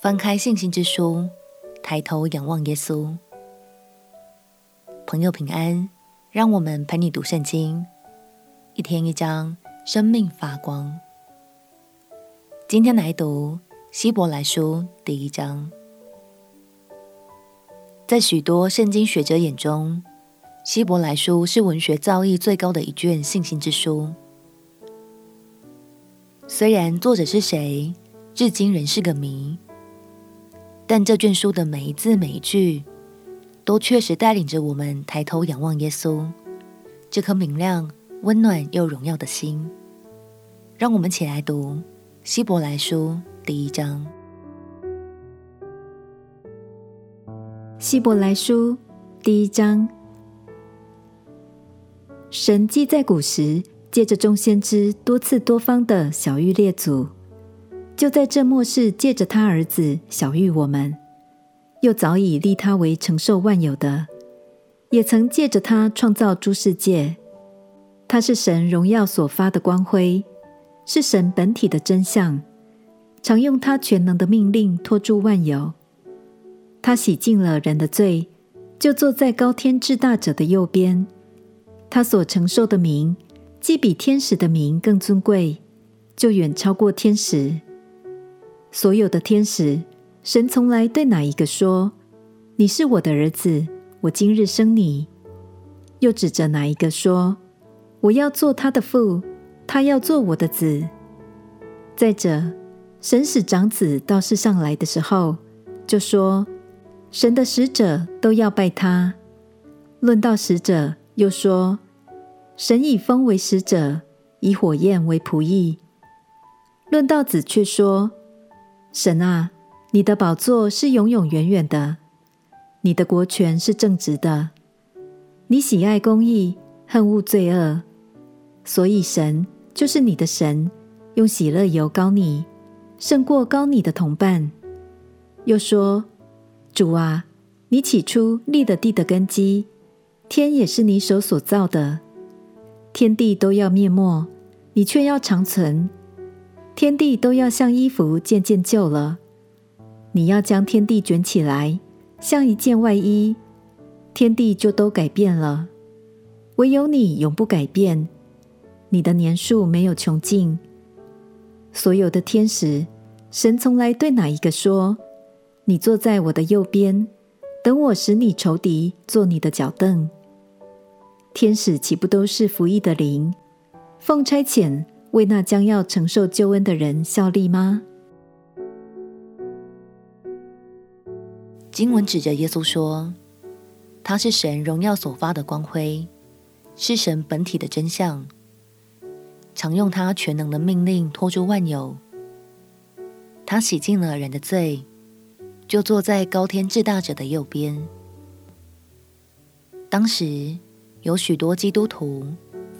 翻开信心之书，抬头仰望耶稣。朋友平安，让我们陪你读圣经，一天一章，生命发光。今天来读希伯来书第一章。在许多圣经学者眼中，希伯来书是文学造诣最高的一卷信心之书。虽然作者是谁，至今仍是个谜，但这卷书的每一字每一句，都确实带领着我们抬头仰望耶稣，这颗明亮、温暖又荣耀的心。让我们起来读希伯来书第一章。希伯来书第一章。神既在古时借着众先知多次多方的晓諭列祖，就在这末世借着他儿子小玉我们，又早已立他为承受万有的，也曾借着他创造诸世界。他是神荣耀所发的光辉，是神本体的真相，常用他全能的命令托住万有。他洗净了人的罪，就坐在高天至大者的右边。他所承受的名，既比天使的名更尊贵，就远超过天使。所有的天使，神从来对哪一个说：“你是我的儿子，我今日生你。”又指着哪一个说：“我要做他的父，他要做我的子。”再者，神使长子到世上来的时候，就说：“神的使者都要拜他。”论到使者。又说：“神以风为使者，以火焰为仆役。”论到子，却说：“神啊，你的宝座是永永远远的，你的国权是正直的，你喜爱公义，恨恶罪恶，所以神就是你的神，用喜乐油膏你，胜过膏你的同伴。”又说：“主啊，你起初立了地的根基。”天也是你手所造的，天地都要灭没，你却要长存；天地都要像衣服渐渐旧了，你要将天地卷起来，像一件外衣，天地就都改变了。唯有你永不改变，你的年数没有穷尽。所有的天使，神从来对哪一个说：“你坐在我的右边，等我使你仇敌做你的脚凳。”天使岂不都是服役的灵，奉差遣为那将要承受救恩的人效力吗？经文指着耶稣说：“他是神荣耀所发的光辉，是神本体的真相，常用他全能的命令托住万有。他洗净了人的罪，就坐在高天至大者的右边。当时。”有许多基督徒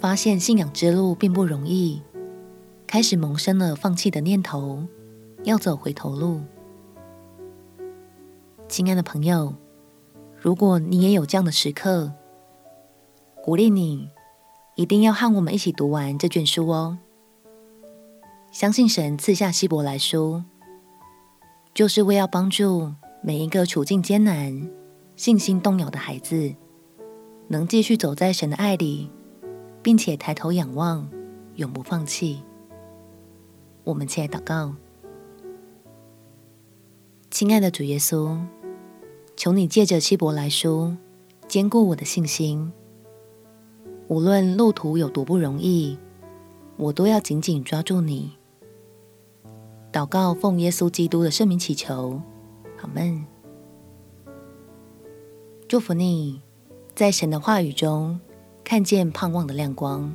发现信仰之路并不容易，开始萌生了放弃的念头，要走回头路。亲爱的朋友，如果你也有这样的时刻，鼓励你一定要和我们一起读完这卷书哦。相信神赐下希伯来书，就是为要帮助每一个处境艰难、信心动摇的孩子。能继续走在神的爱里，并且抬头仰望，永不放弃。我们起来祷告，亲爱的主耶稣，求你借着希伯来书坚固我的信心。无论路途有多不容易，我都要紧紧抓住你。祷告奉耶稣基督的圣名祈求，阿们。祝福你。在神的话语中，看见盼望的亮光。